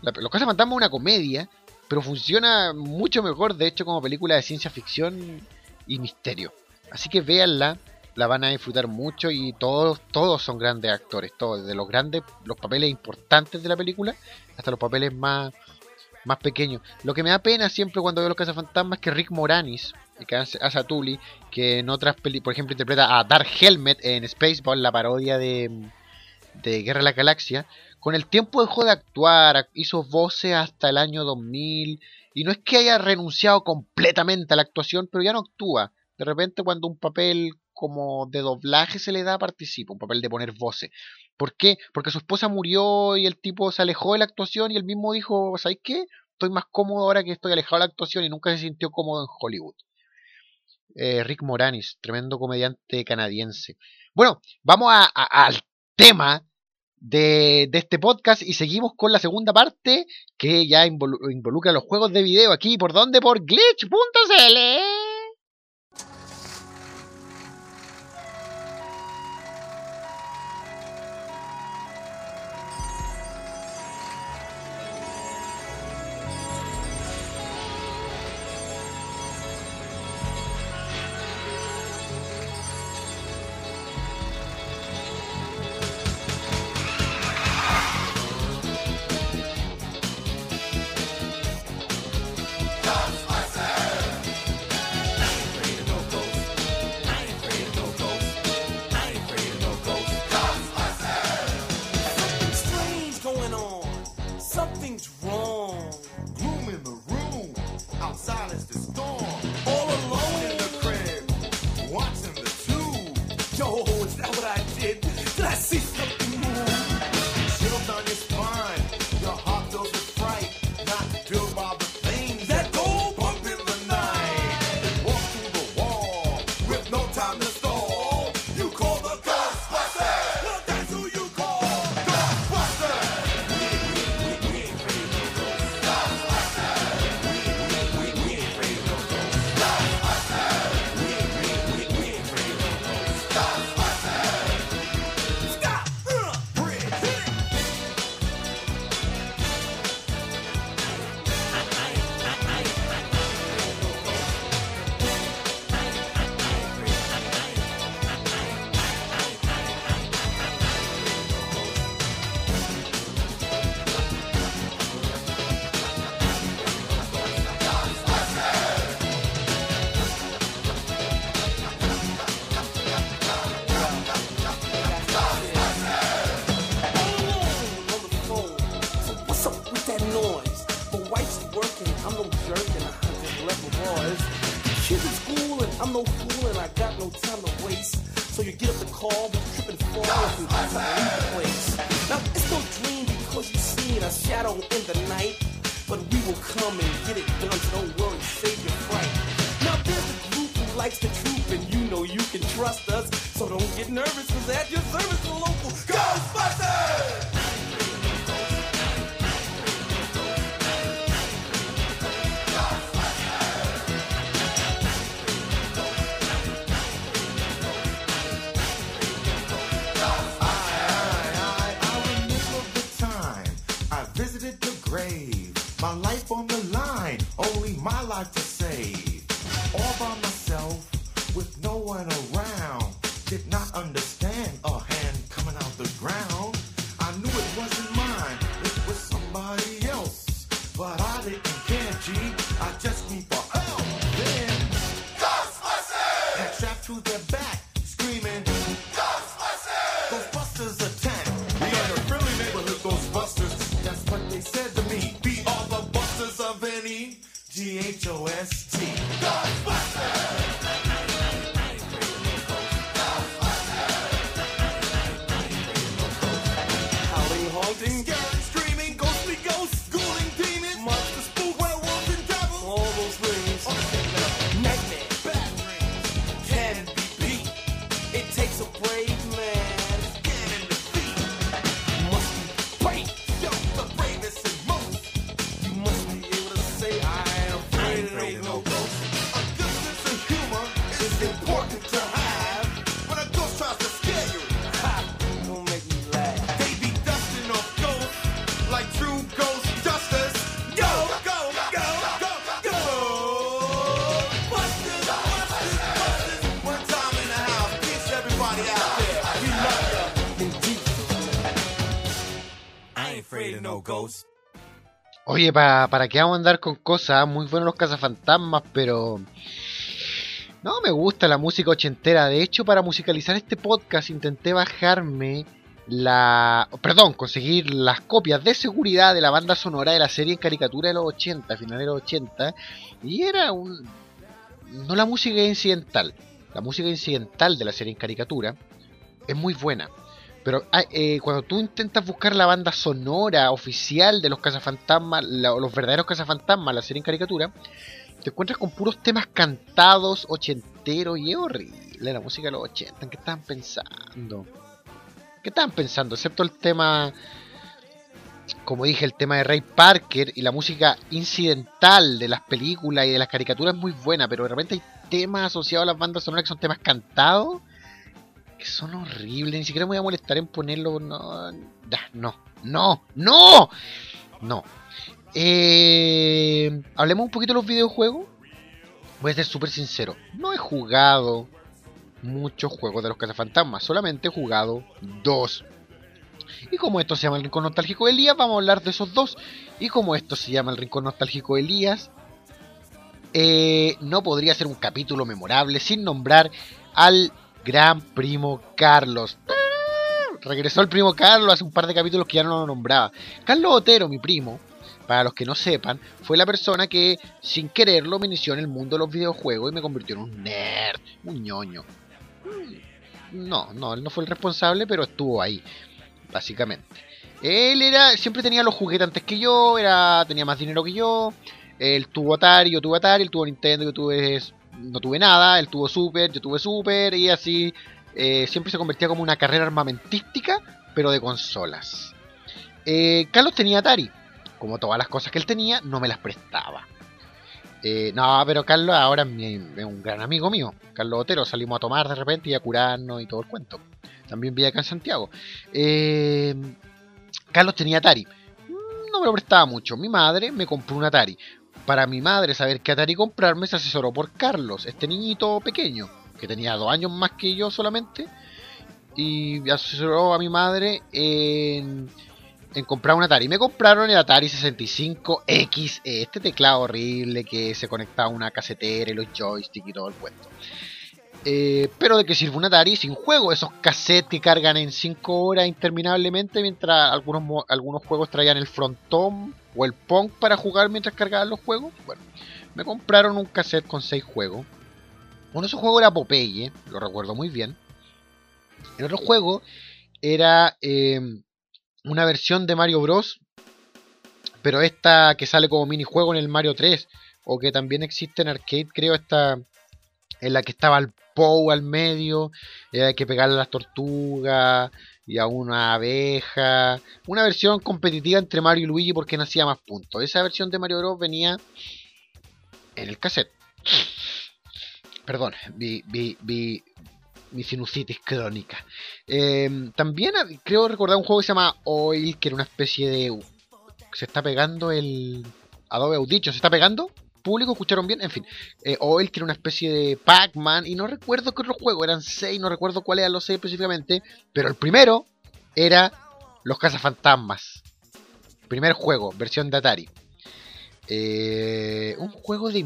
La- los Cazafantasmas es una comedia, pero funciona mucho mejor, de hecho, como película de ciencia ficción y misterio. Así que véanla, la van a disfrutar mucho y todos, todos son grandes actores, todos, desde los grandes, los papeles importantes de la película, hasta los papeles más, más pequeños. Lo que me da pena siempre cuando veo los cazafantasmas es que Rick Moranis, que hace, hace a Tully, que en otras películas, por ejemplo, interpreta a Dark Helmet en Spaceball, la parodia de, de Guerra de la Galaxia, con el tiempo dejó de actuar, hizo voces hasta el año 2000, y no es que haya renunciado completamente a la actuación, pero ya no actúa. De repente cuando un papel como de doblaje se le da, participa, un papel de poner voces. ¿Por qué? Porque su esposa murió y el tipo se alejó de la actuación y él mismo dijo, ¿sabes qué? Estoy más cómodo ahora que estoy alejado de la actuación y nunca se sintió cómodo en Hollywood. Eh, Rick Moranis, tremendo comediante canadiense. Bueno, vamos a- a- al tema de, este podcast y seguimos con la segunda parte que ya involu- involucra los juegos de video aquí. ¿Por dónde? Por glitch.cl. G H O S Oye, pa- ¿para qué vamos a andar con cosas? Muy buenos los cazafantasmas, pero... No me gusta la música ochentera. De hecho, para musicalizar este podcast intenté bajarme la... Perdón, conseguir las copias de seguridad de la banda sonora de la serie en caricatura de los 80, finales de los 80. Y era un... No la música incidental. La música incidental de la serie en caricatura es muy buena. Pero ah, eh, cuando tú intentas buscar la banda sonora oficial de los cazafantasmas, la- los verdaderos cazafantasmas, la serie en caricatura, te encuentras con puros temas cantados, ochenteros, y es horrible la música de los 80. ¿En qué estaban pensando? ¿Qué estaban pensando? Excepto el tema, como dije, el tema de Ray Parker y la música incidental de las películas y de las caricaturas es muy buena, pero de repente hay temas asociados a las bandas sonoras que son temas cantados que son horribles, ni siquiera me voy a molestar en ponerlo. No, no, no, no, no. Eh, hablemos un poquito de los videojuegos. Voy a ser súper sincero. No he jugado muchos juegos de los cazafantasmas, solamente he jugado dos. Y como esto se llama el Rincón Nostálgico de Elías, vamos a hablar de esos dos. Y como esto se llama el Rincón Nostálgico de Elías, eh, no podría ser un capítulo memorable sin nombrar al gran primo Carlos. Regresó el primo Carlos hace un par de capítulos que ya no lo nombraba. Carlos Otero, mi primo, para los que no sepan, fue la persona que sin quererlo me inició en el mundo de los videojuegos y me convirtió en un nerd, un ñoño. no, no, él no fue el responsable, pero estuvo ahí, básicamente. Él era, siempre tenía los juguetes antes que yo, era, tenía más dinero que yo. Él tuvo Atari, yo tuve Atari, él tuvo Nintendo, yo tuve, no tuve nada, él tuvo Super, yo tuve Super, y así eh, siempre se convertía como una carrera armamentística, pero de consolas. Eh, Carlos tenía Atari, como todas las cosas que él tenía, no me las prestaba. Eh, no, pero Carlos ahora es, un gran amigo mío. Carlos Otero, salimos a tomar de repente y a curarnos y todo el cuento. También vive acá en Santiago. Carlos tenía Atari. No me lo prestaba mucho. Mi madre me compró un Atari. Para mi madre saber qué Atari comprarme se asesoró por Carlos, este niñito pequeño, que tenía dos años más que yo solamente. Y asesoró a mi madre en en comprar un Atari. Me compraron el Atari 65X, este teclado horrible que se conectaba a una casetera y los joysticks y todo el cuento. Eh, pero de qué sirve un Atari sin juego, esos cassettes que cargan en 5 horas interminablemente mientras algunos, algunos juegos traían el frontón o el Pong para jugar mientras cargaban los juegos. Bueno, me compraron un cassette con 6 juegos. Uno de esos juegos era Popeye, lo recuerdo muy bien. El otro juego era eh, una versión de Mario Bros. Pero esta que sale como minijuego en el Mario 3. O que también existe en arcade, creo, esta. En la que estaba el Pou al medio. Y hay que pegarle a las tortugas. Y a una abeja. Una versión competitiva entre Mario y Luigi porque nacía más puntos. Esa versión de Mario Bros. venía en el cassette. Perdón, vi, vi, vi, mi sinusitis crónica. Em, también creo recordar un juego que se llama Oil, que era una especie de... Se está pegando el... Adobe Audition, ¿se está pegando? ¿Público? ¿Escucharon bien? En fin. Eh, Oil, que era una especie de Pac-Man. Y no recuerdo qué otro juego. Eran seis, no recuerdo cuál era los seis específicamente. Pero el primero era Los Cazafantasmas. Primer juego, versión de Atari. Eh, un juego de,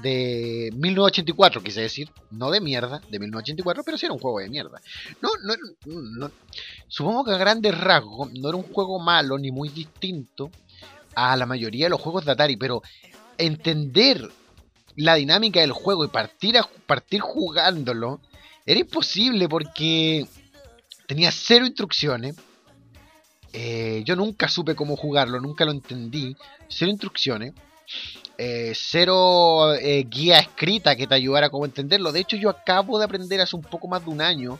de 1984, quise decir, no de mierda, de 1984, pero sí era un juego de mierda. No, no, no, supongo que a grandes rasgos no era un juego malo ni muy distinto a la mayoría de los juegos de Atari, pero entender la dinámica del juego y partir, a, partir jugándolo era imposible porque tenía cero instrucciones eh, yo nunca supe cómo jugarlo, nunca lo entendí. Cero instrucciones. Eh, cero eh, guía escrita que te ayudara a cómo entenderlo. De hecho, yo acabo de aprender hace un poco más de un año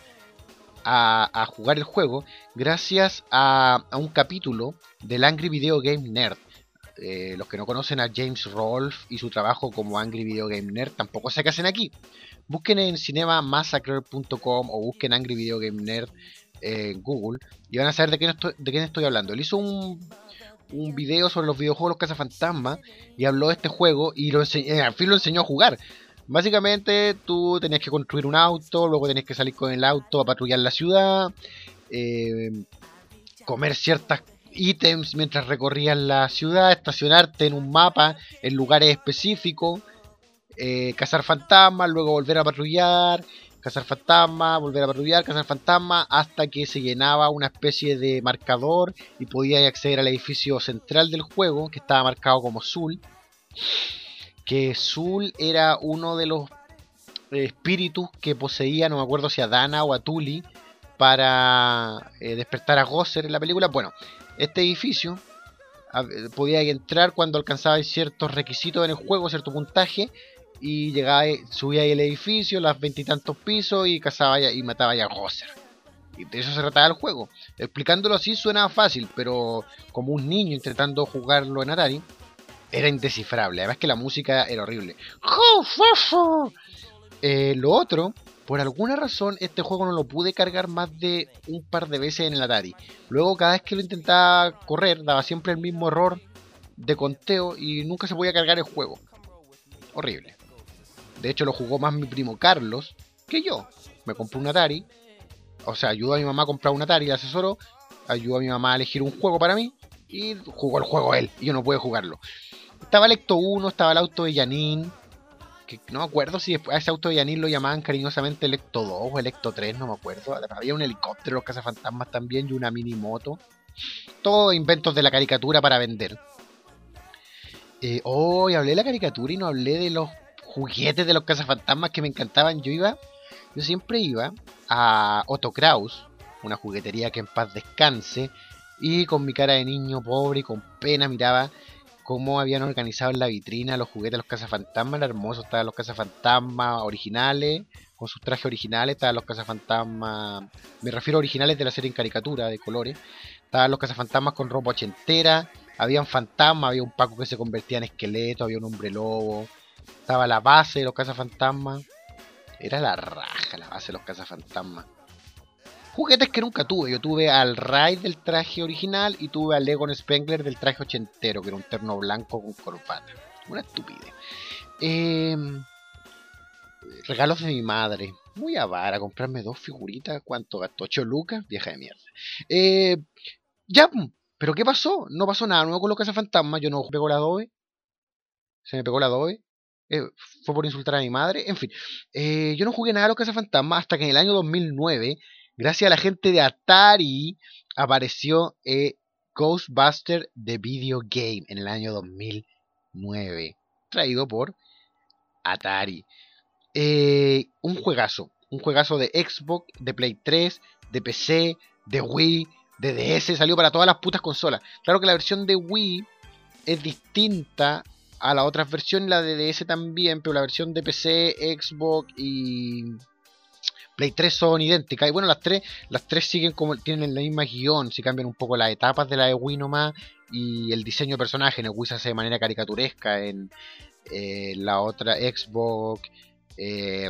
a, jugar el juego gracias a, un capítulo del Angry Video Game Nerd. Los que no conocen a James Rolfe y su trabajo como Angry Video Game Nerd tampoco sé qué hacen aquí. Busquen en cinemamassacre.com o busquen Angry Video Game Nerd en Google y van a saber de quién estoy, de quién estoy hablando. Él hizo un, un video sobre los videojuegos Los Cazafantasmas y habló de este juego y lo eh, al fin lo enseñó a jugar. Básicamente tú tenías que construir un auto, luego tenías que salir con el auto a patrullar la ciudad, eh, comer ciertas ítems mientras recorrías la ciudad, estacionarte en un mapa en lugares específicos, eh, cazar fantasmas, luego volver a patrullar cazar fantasma, volver a patrullar, cazar fantasma, hasta que se llenaba una especie de marcador y podía acceder al edificio central del juego, que estaba marcado como Zul. Que Zul era uno de los espíritus que poseía, no me acuerdo si a Dana o a Tuli, para eh, despertar a Gosser en la película. Bueno, este edificio podía entrar cuando alcanzaba ciertos requisitos en el juego, cierto puntaje, y llegaba, subía ahí el edificio, las veintitantos pisos y cazaba y mataba a Gosser. Y de eso se trataba el juego. Explicándolo así suena fácil, pero como un niño intentando jugarlo en Atari, era indescifrable. Además que la música era horrible. Eh, lo otro, por alguna razón, este juego no lo pude cargar más de un par de veces en el Atari. Luego, cada vez que lo intentaba correr, daba siempre el mismo error de conteo y nunca se podía cargar el juego. Horrible. De hecho, lo jugó más mi primo Carlos que yo. Me compró un Atari. O sea, ayudó a mi mamá a comprar un Atari, le asesoró. Ayudó a mi mamá a elegir un juego para mí. Y jugó el juego él. Y yo no pude jugarlo. Estaba el Ecto 1, estaba el auto de Yanin. Que no me acuerdo si a ese auto de Yanin lo llamaban cariñosamente el Ecto 2 o el Ecto 3, no me acuerdo. Había un helicóptero, los cazafantasmas también y una mini moto. Todos inventos de la caricatura para vender. Eh, hoy hablé de la caricatura y no hablé de los juguetes de los cazafantasmas que me encantaban. Yo iba, yo siempre iba a Otto Kraus, una juguetería que en paz descanse, y con mi cara de niño pobre y con pena miraba cómo habían organizado en la vitrina los juguetes de los cazafantasmas, era hermoso, estaban los cazafantasmas originales, con sus trajes originales, estaban los cazafantasmas, me refiero a originales de la serie en caricatura, de colores, estaban los cazafantasmas con ropa ochentera, habían fantasmas, había un Paco que se convertía en esqueleto, había un hombre lobo, estaba la base de los cazafantasmas, era la raja la base de los cazafantasmas. Juguetes que nunca tuve. Yo tuve al Ray del traje original y tuve al Legon Spengler del traje ochentero, que era un terno blanco con corbata. Una estupidez. Em, regalos de mi madre. Muy avara, comprarme dos figuritas. ¿Cuánto gastó? ¿8 lucas? Vieja de mierda. Eh, ya, pero ¿qué pasó? No pasó nada nuevo con los cazafantasmas. Yo no pegó la Adobe. Se me pegó la Adobe. Eh, fue por insultar a mi madre. En fin, eh, yo no jugué nada a los cazafantasmas hasta que en el año 2009 Gracias a la gente de Atari apareció eh, Ghostbuster The Video Game en el año 2009, traído por Atari. Eh, un juegazo, un juegazo de Xbox, de Play 3, de PC, de Wii, de DS, salió para todas las putas consolas. Claro que la versión de Wii es distinta a las otras versiones, la de DS también, pero la versión de PC, Xbox y Play 3 son idénticas. Y bueno, las tres, las tres siguen como tienen la misma guion, si cambian un poco las etapas de la de nomás y el diseño de personaje. En Wii se hace de manera caricaturesca, en eh, la otra Xbox, eh,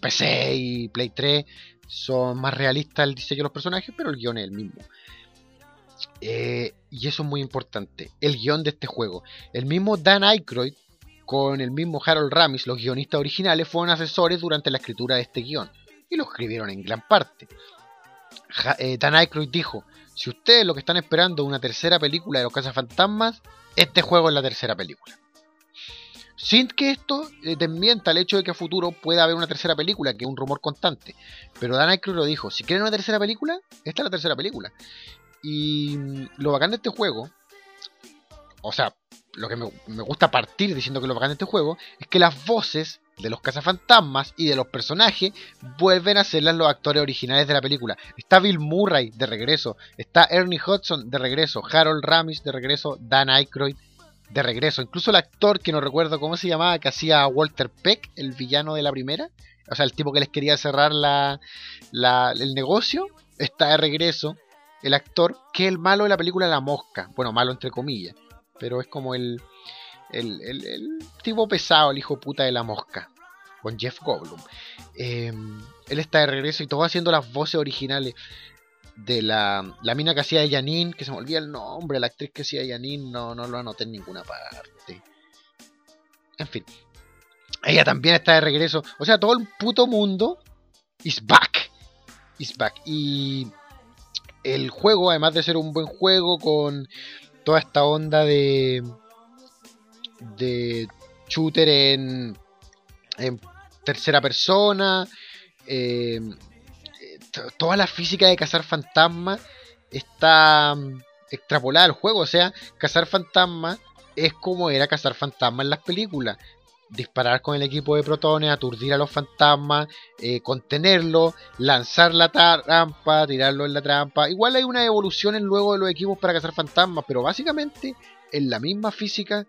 PC y Play 3 son más realistas el diseño de los personajes, pero el guion es el mismo. Eh, y eso es muy importante, el guion de este juego. El mismo Dan Aykroyd con el mismo Harold Ramis, los guionistas originales, fueron asesores durante la escritura de este guion y lo escribieron en gran parte. Eh, Dan Aykroyd dijo, si ustedes lo que están esperando es una tercera película de los cazafantasmas, este juego es la tercera película. Sin que esto eh, desmienta el hecho de que a futuro pueda haber una tercera película, que es un rumor constante. Pero Dan Aykroyd lo dijo, si quieren una tercera película, esta es la tercera película. Y mm, lo bacán de este juego, o sea, lo que me, me gusta partir diciendo que lo bacán de este juego, es que las voces de los cazafantasmas y de los personajes vuelven a ser los actores originales de la película. Está Bill Murray de regreso, está Ernie Hudson de regreso, Harold Ramis de regreso, Dan Aykroyd de regreso. Incluso el actor que no recuerdo cómo se llamaba, que hacía Walter Peck, el villano de la primera, o sea, el tipo que les quería cerrar la, el negocio, está de regreso. El actor que es el malo de la película La Mosca, bueno, malo entre comillas, pero es como el, el, tipo pesado, el hijo puta de la mosca, con Jeff Goldblum. Em, él está de regreso y todo haciendo las voces originales de la, la mina que hacía de Janine, que se me olvida el nombre, la actriz que hacía de Janine, no, no lo anoté en ninguna parte. En fin, ella también está de regreso. O sea, todo el puto mundo is back. Is back. Y el juego, además de ser un buen juego con toda esta onda de de shooter en, en tercera persona. Eh, toda la física de cazar fantasmas está mm, extrapolada al juego. O sea, cazar fantasmas es como era cazar fantasmas en las películas. Disparar con el equipo de protones, aturdir a los fantasmas, eh, contenerlo, lanzar la trampa, tirarlo en la trampa. Igual hay una evolución en luego de los equipos para cazar fantasmas, pero básicamente en la misma física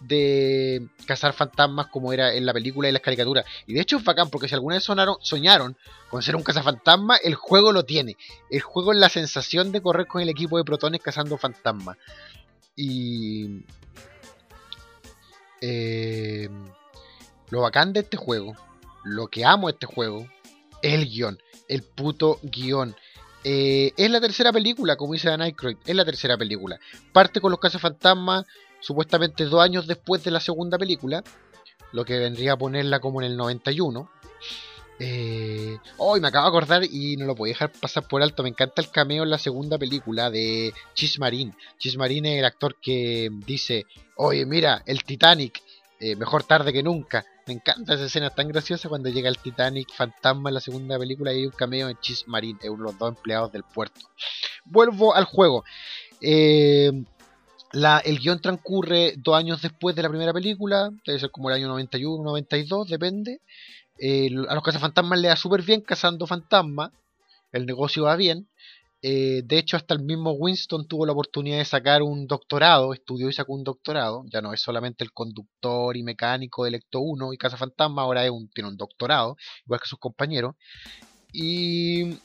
de cazar fantasmas como era en la película y las caricaturas. Y de hecho es bacán, porque si alguna vez sonaron, soñaron con ser un cazafantasma, el juego lo tiene. El juego es la sensación de correr con el equipo de protones cazando fantasmas. Y... Eh, lo bacán de este juego, lo que amo de este juego, es el guion, el puto guion. Eh, es la tercera película, como dice Dan Aykroyd, es la tercera película. Parte con los cazafantasmas, supuestamente dos años después de la segunda película, lo que vendría a ponerla como en el 91. Eh, hoy me acabo de acordar y no lo podía dejar pasar por alto. Me encanta el cameo en la segunda película de Chismarín. Chismarín es el actor que dice: Oye, mira, el Titanic, eh, mejor tarde que nunca. Me encanta esa escena tan graciosa cuando llega el Titanic fantasma en la segunda película y hay un cameo en Chismarín, es uno de los dos empleados del puerto. Vuelvo al juego. Eh, La, el guion transcurre dos años después de la primera película, debe ser como el año 91, 92, depende. Eh, a los cazafantasmas le da súper bien cazando fantasmas, el negocio va bien. Eh, de hecho, hasta el mismo Winston tuvo la oportunidad de sacar un doctorado, estudió y sacó un doctorado. Ya no es solamente el conductor y mecánico de Ecto 1 y Cazafantasma, ahora tiene un doctorado, igual que sus compañeros. Y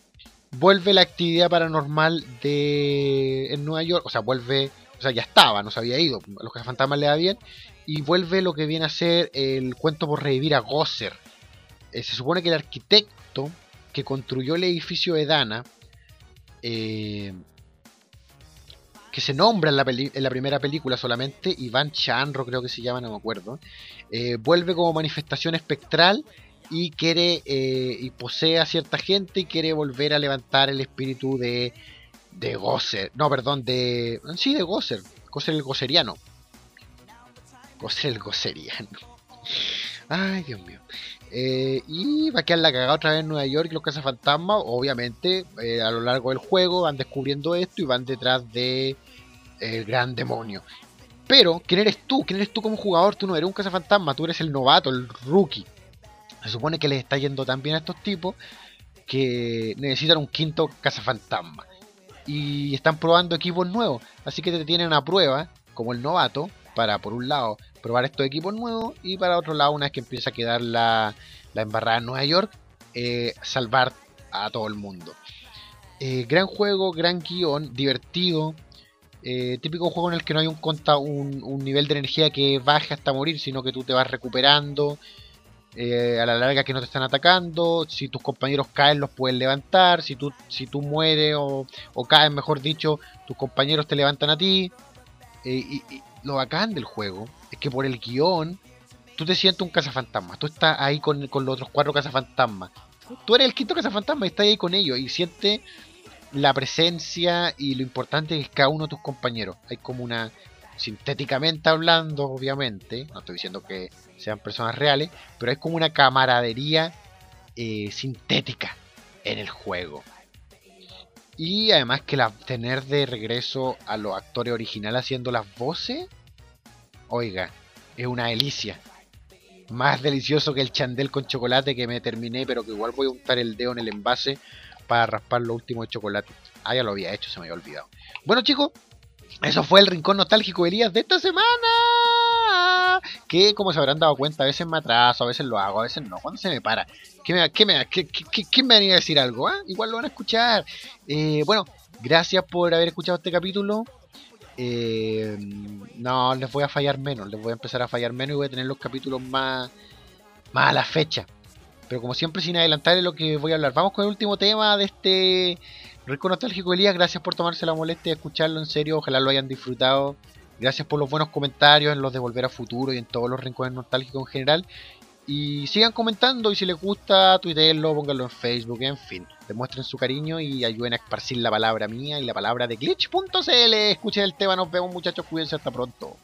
vuelve la actividad paranormal de en Nueva York, o sea, vuelve o sea, ya estaba, no se había ido, a los cazafantasmas le da bien, y vuelve lo que viene a ser el cuento por revivir a Gosser. Eh, se supone que el arquitecto que construyó el edificio de Dana, eh, que se nombra en la, primera película solamente, Iván Chanro creo que se llama, no me acuerdo, eh, vuelve como manifestación espectral y quiere y posee a cierta gente y quiere volver a levantar el espíritu de de Gosser, no, perdón, de. Sí, de Gosser, Gosser el Gosseriano. Gosser el Gosseriano. Ay, Dios mío. Eh, y va a quedar la cagada otra vez en Nueva York los cazafantasmas, obviamente, eh, a lo largo del juego van descubriendo esto y van detrás de el gran demonio. Pero, ¿quién eres tú? ¿Quién eres tú como jugador? Tú no eres un cazafantasma, tú eres el novato, el rookie. Se supone que les está yendo tan bien a estos tipos que necesitan un quinto cazafantasma y están probando equipos nuevos. Así que te tienen a prueba, como el novato, para por un lado probar estos equipos nuevos y para otro lado, una vez que empieza a quedar la, la embarrada en Nueva York, eh, salvar a todo el mundo. Eh, gran juego, gran guion, divertido. Eh, típico juego en el que no hay un, un, un nivel de energía que baje hasta morir, sino que tú te vas recuperando eh, a la larga que no te están atacando, si tus compañeros caen los puedes levantar, si tú, si tú mueres o, o caes, mejor dicho, tus compañeros te levantan a ti. Eh, y, lo bacán del juego es que por el guion tú te sientes un cazafantasma, tú estás ahí con, con los otros cuatro cazafantasmas. Tú eres el quinto cazafantasma y estás ahí con ellos y sientes la presencia y lo importante que es cada uno de tus compañeros. Hay como una, sintéticamente hablando, obviamente, no estoy diciendo que sean personas reales, pero es como una camaradería eh, sintética en el juego. Y además que la, tener de regreso a los actores originales haciendo las voces, oiga, es una delicia. Más delicioso que el chandel con chocolate que me terminé, pero que igual voy a untar el dedo en el envase para raspar lo último de chocolate. Ah, ya lo había hecho, se me había olvidado. Bueno chicos, eso fue el rincón nostálgico de Elías de esta semana. Que como se habrán dado cuenta, a veces me atraso, a veces lo hago, a veces no. ¿Cuándo se me para? ¿Qué me, qué me, qué, qué, me venía a decir algo? Ah? Igual lo van a escuchar. Eh, bueno, gracias por haber escuchado este capítulo. Eh, no, les voy a fallar menos. Les voy a empezar a fallar menos y voy a tener los capítulos más, más a la fecha. Pero como siempre, sin adelantar lo que voy a hablar. Vamos con el último tema de este Rico Nostálgico Elías, gracias por tomarse la molestia de escucharlo en serio, ojalá lo hayan disfrutado. Gracias por los buenos comentarios en los de Volver a Futuro y en todos los rincones nostálgicos en general. Y sigan comentando y si les gusta, tuiteenlo, pónganlo en Facebook, en fin. Demuestren su cariño y ayuden a esparcir la palabra mía y la palabra de glitch.cl. Escuchen el tema, nos vemos muchachos, cuídense hasta pronto.